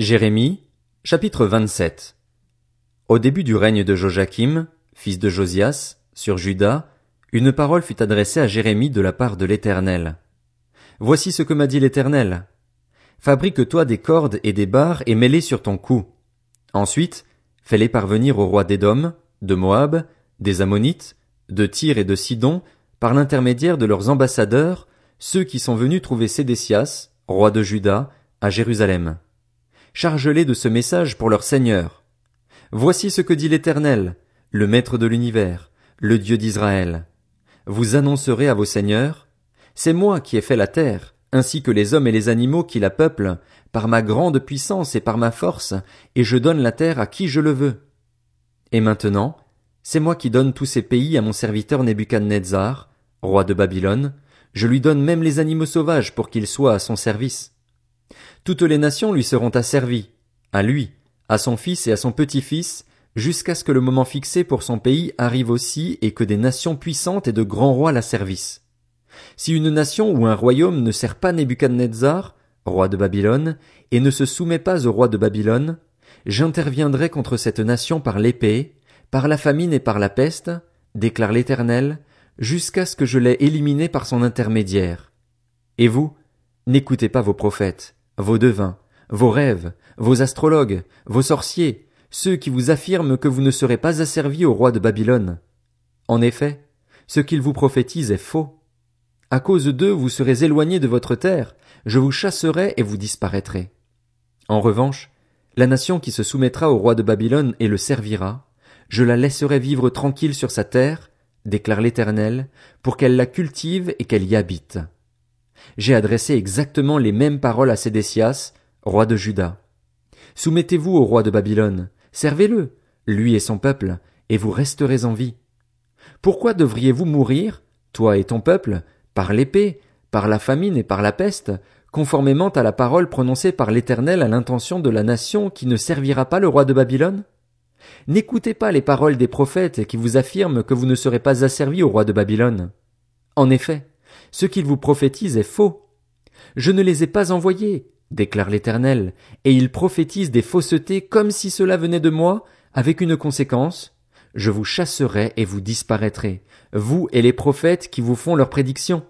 Jérémie, chapitre 27 Au début du règne de Joachim, fils de Josias, sur Juda, une parole fut adressée à Jérémie de la part de l'Éternel. Voici ce que m'a dit l'Éternel. Fabrique-toi des cordes et des barres et mets-les sur ton cou. Ensuite, fais-les parvenir au roi d'Édom, de Moab, des Ammonites, de Tyr et de Sidon, par l'intermédiaire de leurs ambassadeurs, ceux qui sont venus trouver Sédécias, roi de Juda, à Jérusalem charge-les de ce message pour leur Seigneur. Voici ce que dit l'Éternel, le Maître de l'univers, le Dieu d'Israël. Vous annoncerez à vos seigneurs, c'est moi qui ai fait la terre, ainsi que les hommes et les animaux qui la peuplent, par ma grande puissance et par ma force, et je donne la terre à qui je le veux. Et maintenant, c'est moi qui donne tous ces pays à mon serviteur Nebuchadnezzar, roi de Babylone, je lui donne même les animaux sauvages pour qu'ils soient à son service. Toutes les nations lui seront asservies, à lui, à son fils et à son petit-fils, jusqu'à ce que le moment fixé pour son pays arrive aussi et que des nations puissantes et de grands rois la servissent. Si une nation ou un royaume ne sert pas Nebuchadnezzar, roi de Babylone, et ne se soumet pas au roi de Babylone, j'interviendrai contre cette nation par l'épée, par la famine et par la peste, déclare l'Éternel, jusqu'à ce que je l'aie éliminé par son intermédiaire. Et vous, n'écoutez pas vos prophètes, vos devins, vos rêves, vos astrologues, vos sorciers, ceux qui vous affirment que vous ne serez pas asservis au roi de Babylone. En effet, ce qu'ils vous prophétisent est faux. À cause d'eux vous serez éloignés de votre terre, je vous chasserai et vous disparaîtrez. En revanche, la nation qui se soumettra au roi de Babylone et le servira, je la laisserai vivre tranquille sur sa terre, déclare l'Éternel, pour qu'elle la cultive et qu'elle y habite j'ai adressé exactement les mêmes paroles à Sédécias, roi de Juda. Soumettez-vous au roi de Babylone, servez-le, lui et son peuple, et vous resterez en vie. Pourquoi devriez-vous mourir, toi et ton peuple, par l'épée, par la famine et par la peste, conformément à la parole prononcée par l'Éternel à l'intention de la nation qui ne servira pas le roi de Babylone? N'écoutez pas les paroles des prophètes qui vous affirment que vous ne serez pas asservis au roi de Babylone. En effet, ce qu'ils vous prophétisent est faux. Je ne les ai pas envoyés, déclare l'Éternel, et ils prophétisent des faussetés comme si cela venait de moi, avec une conséquence. Je vous chasserai et vous disparaîtrez, vous et les prophètes qui vous font leurs prédictions.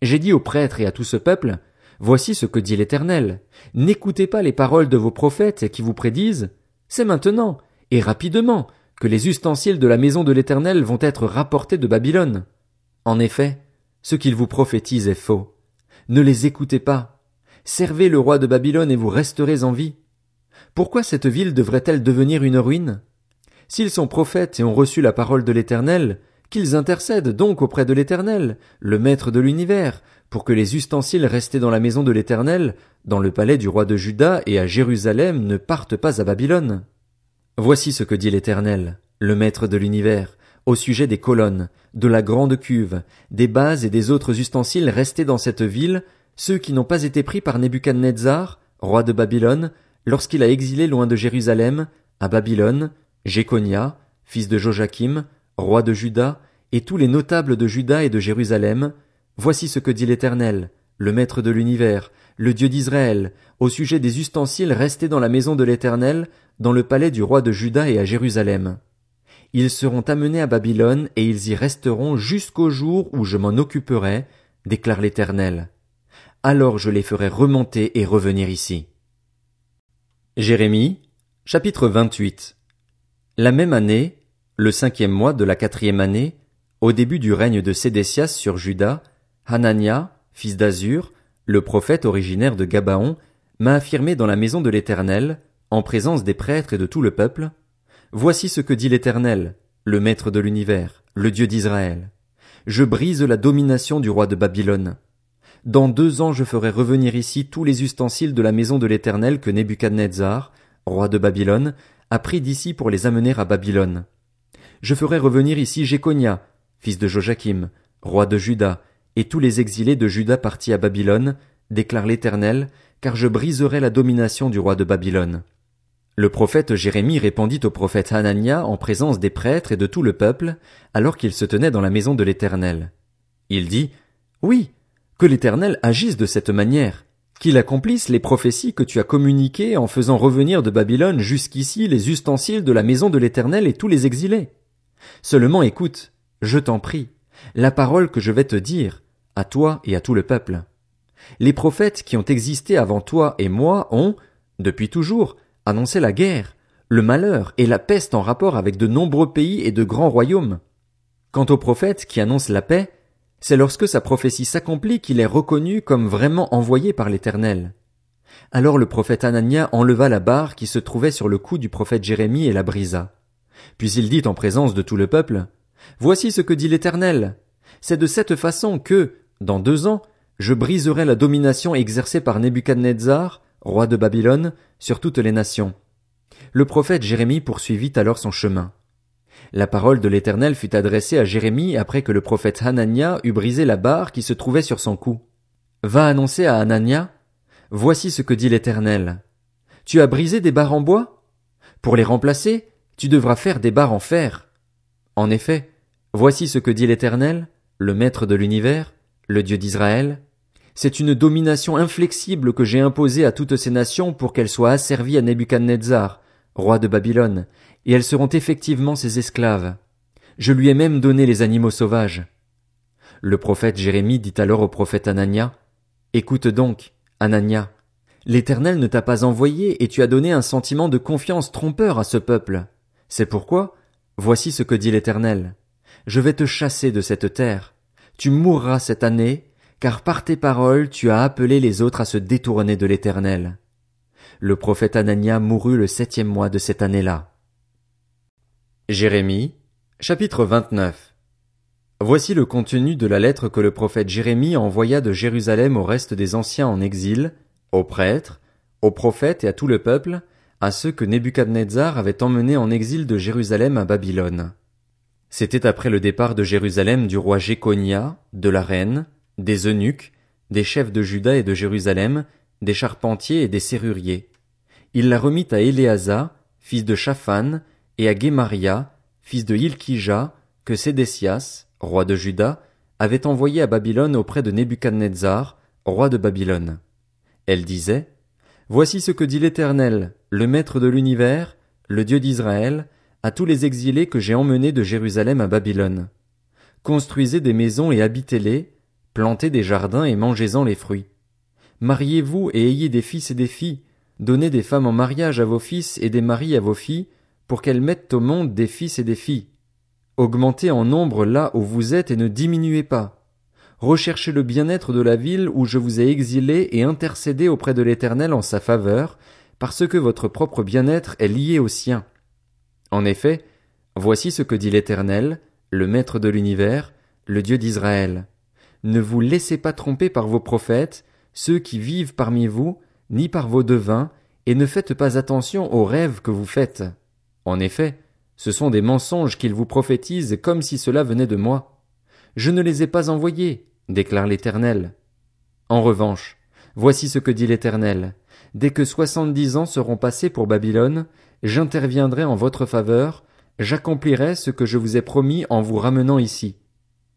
J'ai dit aux prêtres et à tout ce peuple, Voici ce que dit l'Éternel. N'écoutez pas les paroles de vos prophètes qui vous prédisent. C'est maintenant, et rapidement, que les ustensiles de la maison de l'Éternel vont être rapportés de Babylone. En effet, ce qu'ils vous prophétisent est faux. Ne les écoutez pas. Servez le roi de Babylone et vous resterez en vie. Pourquoi cette ville devrait-elle devenir une ruine? S'ils sont prophètes et ont reçu la parole de l'Éternel, qu'ils intercèdent donc auprès de l'Éternel, le Maître de l'univers, pour que les ustensiles restés dans la maison de l'Éternel, dans le palais du roi de Juda et à Jérusalem ne partent pas à Babylone. Voici ce que dit l'Éternel, le Maître de l'univers, au sujet des colonnes, de la grande cuve, des bases et des autres ustensiles restés dans cette ville, ceux qui n'ont pas été pris par Nebuchadnezzar, roi de Babylone, lorsqu'il a exilé loin de Jérusalem, à Babylone, Jéconia, fils de Joachim, roi de Juda, et tous les notables de Juda et de Jérusalem, voici ce que dit l'Éternel, le Maître de l'univers, le Dieu d'Israël, au sujet des ustensiles restés dans la maison de l'Éternel, dans le palais du roi de Juda et à Jérusalem. Ils seront amenés à Babylone et ils y resteront jusqu'au jour où je m'en occuperai, déclare l'Éternel. Alors je les ferai remonter et revenir ici. Jérémie, chapitre 28. La même année, le cinquième mois de la quatrième année, au début du règne de Sédécias sur Juda, Hanania, fils d'Azur, le prophète originaire de Gabaon, m'a affirmé dans la maison de l'Éternel, en présence des prêtres et de tout le peuple, Voici ce que dit l'Éternel, le Maître de l'univers, le Dieu d'Israël. Je brise la domination du roi de Babylone. Dans deux ans je ferai revenir ici tous les ustensiles de la maison de l'Éternel que Nebuchadnezzar, roi de Babylone, a pris d'ici pour les amener à Babylone. Je ferai revenir ici Jéconia, fils de Joachim, roi de Juda, et tous les exilés de Juda partis à Babylone, déclare l'Éternel, car je briserai la domination du roi de Babylone. Le prophète Jérémie répondit au prophète Hanania en présence des prêtres et de tout le peuple, alors qu'il se tenait dans la maison de l'Éternel. Il dit, Oui, que l'Éternel agisse de cette manière, qu'il accomplisse les prophéties que tu as communiquées en faisant revenir de Babylone jusqu'ici les ustensiles de la maison de l'Éternel et tous les exilés. Seulement écoute, je t'en prie, la parole que je vais te dire, à toi et à tout le peuple. Les prophètes qui ont existé avant toi et moi ont, depuis toujours, annoncé la guerre, le malheur et la peste en rapport avec de nombreux pays et de grands royaumes. Quant au prophète qui annonce la paix, c'est lorsque sa prophétie s'accomplit qu'il est reconnu comme vraiment envoyé par l'Éternel. Alors le prophète Anania enleva la barre qui se trouvait sur le cou du prophète Jérémie et la brisa. Puis il dit en présence de tout le peuple, Voici ce que dit l'Éternel. C'est de cette façon que, dans deux ans, je briserai la domination exercée par Nebuchadnezzar, roi de Babylone, sur toutes les nations. Le prophète Jérémie poursuivit alors son chemin. La parole de l'Éternel fut adressée à Jérémie après que le prophète Hanania eut brisé la barre qui se trouvait sur son cou. Va annoncer à Hanania, Voici ce que dit l'Éternel. Tu as brisé des barres en bois? Pour les remplacer, tu devras faire des barres en fer. En effet, voici ce que dit l'Éternel, le Maître de l'univers, le Dieu d'Israël. C'est une domination inflexible que j'ai imposée à toutes ces nations pour qu'elles soient asservies à Nebuchadnezzar, roi de Babylone, et elles seront effectivement ses esclaves. Je lui ai même donné les animaux sauvages. Le prophète Jérémie dit alors au prophète Anania, Écoute donc, Anania, l'Éternel ne t'a pas envoyé et tu as donné un sentiment de confiance trompeur à ce peuple. C'est pourquoi, voici ce que dit l'Éternel. Je vais te chasser de cette terre. Tu mourras cette année, car par tes paroles tu as appelé les autres à se détourner de l'Éternel. Le prophète Anania mourut le septième mois de cette année-là. Jérémie, chapitre 29 Voici le contenu de la lettre que le prophète Jérémie envoya de Jérusalem au reste des anciens en exil, aux prêtres, aux prophètes et à tout le peuple, à ceux que Nebuchadnezzar avait emmenés en exil de Jérusalem à Babylone. C'était après le départ de Jérusalem du roi Jéconia, de la reine, des eunuques, des chefs de Juda et de Jérusalem, des charpentiers et des serruriers. Il la remit à Éléasa, fils de Shaphan, et à Guémaria, fils de Hilkija, que Sédécias, roi de Juda, avait envoyé à Babylone auprès de Nebuchadnezzar, roi de Babylone. Elle disait, Voici ce que dit l'Éternel, le Maître de l'univers, le Dieu d'Israël, à tous les exilés que j'ai emmenés de Jérusalem à Babylone. Construisez des maisons et habitez-les, plantez des jardins et mangez-en les fruits. Mariez-vous et ayez des fils et des filles, donnez des femmes en mariage à vos fils et des maris à vos filles, pour qu'elles mettent au monde des fils et des filles. Augmentez en nombre là où vous êtes et ne diminuez pas. Recherchez le bien-être de la ville où je vous ai exilé et intercédez auprès de l'Éternel en sa faveur, parce que votre propre bien-être est lié au sien. En effet, voici ce que dit l'Éternel, le Maître de l'univers, le Dieu d'Israël. Ne vous laissez pas tromper par vos prophètes, ceux qui vivent parmi vous, ni par vos devins, et ne faites pas attention aux rêves que vous faites. En effet, ce sont des mensonges qu'ils vous prophétisent comme si cela venait de moi. Je ne les ai pas envoyés, déclare l'Éternel. En revanche, voici ce que dit l'Éternel. Dès que soixante-dix ans seront passés pour Babylone, j'interviendrai en votre faveur, j'accomplirai ce que je vous ai promis en vous ramenant ici.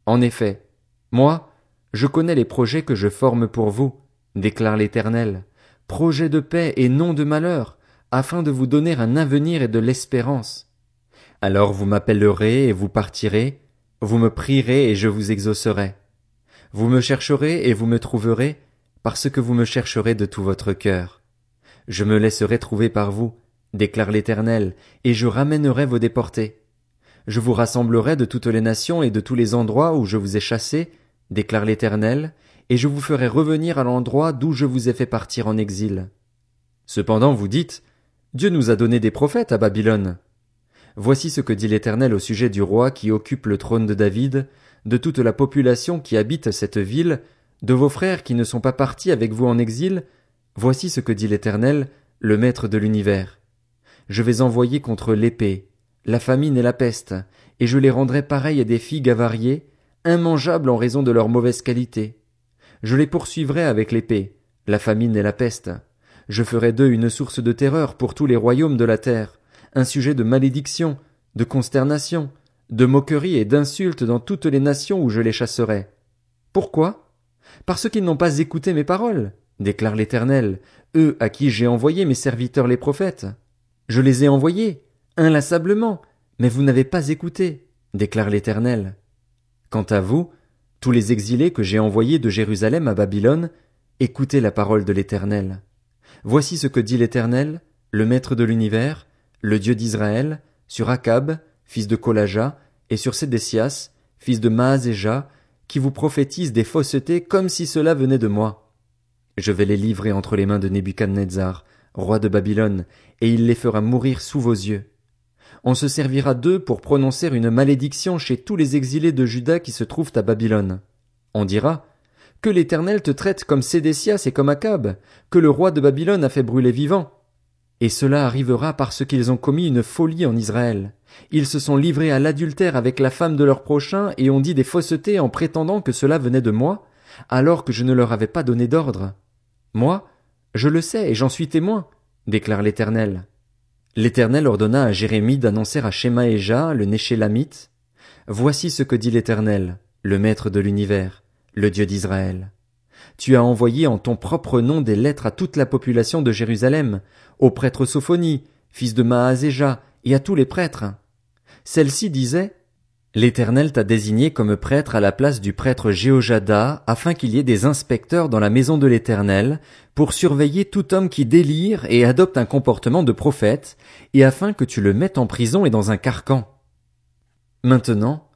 En effet, moi, je connais les projets que je forme pour vous, déclare l'Éternel, projets de paix et non de malheur, afin de vous donner un avenir et de l'espérance. Alors vous m'appellerez et vous partirez, vous me prierez et je vous exaucerai. Vous me chercherez et vous me trouverez, parce que vous me chercherez de tout votre cœur. Je me laisserai trouver par vous, déclare l'Éternel, et je ramènerai vos déportés. Je vous rassemblerai de toutes les nations et de tous les endroits où je vous ai chassés, déclare l'Éternel, et je vous ferai revenir à l'endroit d'où je vous ai fait partir en exil. Cependant vous dites, Dieu nous a donné des prophètes à Babylone. Voici ce que dit l'Éternel au sujet du roi qui occupe le trône de David, de toute la population qui habite cette ville, de vos frères qui ne sont pas partis avec vous en exil, voici ce que dit l'Éternel, le Maître de l'univers. Je vais envoyer contre l'épée, la famine et la peste, et je les rendrai pareils à des figues avariées, immangeables en raison de leur mauvaise qualité. Je les poursuivrai avec l'épée, la famine et la peste. Je ferai d'eux une source de terreur pour tous les royaumes de la terre, un sujet de malédiction, de consternation, de moquerie et d'insultes dans toutes les nations où je les chasserai. Pourquoi? Parce qu'ils n'ont pas écouté mes paroles, déclare l'Éternel, eux à qui j'ai envoyé mes serviteurs les prophètes. Je les ai envoyés, inlassablement, mais vous n'avez pas écouté, déclare l'Éternel. Quant à vous, tous les exilés que j'ai envoyés de Jérusalem à Babylone, écoutez la parole de l'Éternel. Voici ce que dit l'Éternel, le Maître de l'univers, le Dieu d'Israël, sur Akab, fils de Kolaja, et sur Sédécias, fils de Maazéja, qui vous prophétisent des faussetés comme si cela venait de moi. Je vais les livrer entre les mains de Nebuchadnezzar, roi de Babylone, et il les fera mourir sous vos yeux. On se servira d'eux pour prononcer une malédiction chez tous les exilés de Juda qui se trouvent à Babylone. On dira, que l'Éternel te traite comme Sédécias et comme Akab, que le roi de Babylone a fait brûler vivant. Et cela arrivera parce qu'ils ont commis une folie en Israël. Ils se sont livrés à l'adultère avec la femme de leur prochain et ont dit des faussetés en prétendant que cela venait de moi, alors que je ne leur avais pas donné d'ordre. Moi, je le sais et j'en suis témoin, déclare l'Éternel. L'Éternel ordonna à Jérémie d'annoncer à Shemaéja, le Néchélamite, Voici ce que dit l'Éternel, le Maître de l'univers, le Dieu d'Israël. Tu as envoyé en ton propre nom des lettres à toute la population de Jérusalem, au prêtre Sophonie, fils de Maazéja, et à tous les prêtres. Celle-ci disait, L'Éternel t'a désigné comme prêtre à la place du prêtre Jéhojada, afin qu'il y ait des inspecteurs dans la maison de l'Éternel, pour surveiller tout homme qui délire et adopte un comportement de prophète, et afin que tu le mettes en prison et dans un carcan. Maintenant,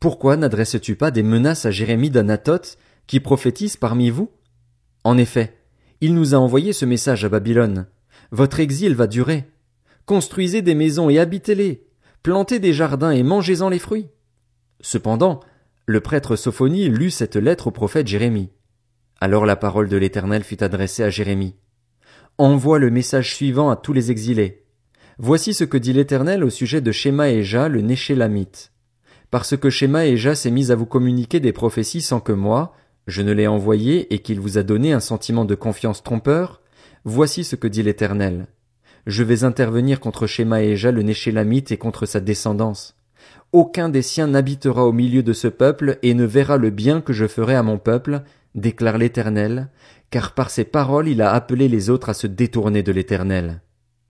pourquoi n'adresses-tu pas des menaces à Jérémie d'Anatoth, qui prophétise parmi vous? En effet, il nous a envoyé ce message à Babylone. Votre exil va durer. Construisez des maisons et habitez-les. Plantez des jardins et mangez-en les fruits. Cependant, le prêtre Sophonie lut cette lettre au prophète Jérémie. Alors la parole de l'Éternel fut adressée à Jérémie. Envoie le message suivant à tous les exilés. Voici ce que dit l'Éternel au sujet de Shema et Ja, le Néchélamite. Parce que Shema et Ja s'est mis à vous communiquer des prophéties sans que moi, je ne l'ai envoyé et qu'il vous a donné un sentiment de confiance trompeur, voici ce que dit l'Éternel. Je vais intervenir contre Shema et Ja, le Néchélamite et contre sa descendance. Aucun des siens n'habitera au milieu de ce peuple et ne verra le bien que je ferai à mon peuple, déclare l'Éternel, car par ses paroles il a appelé les autres à se détourner de l'Éternel.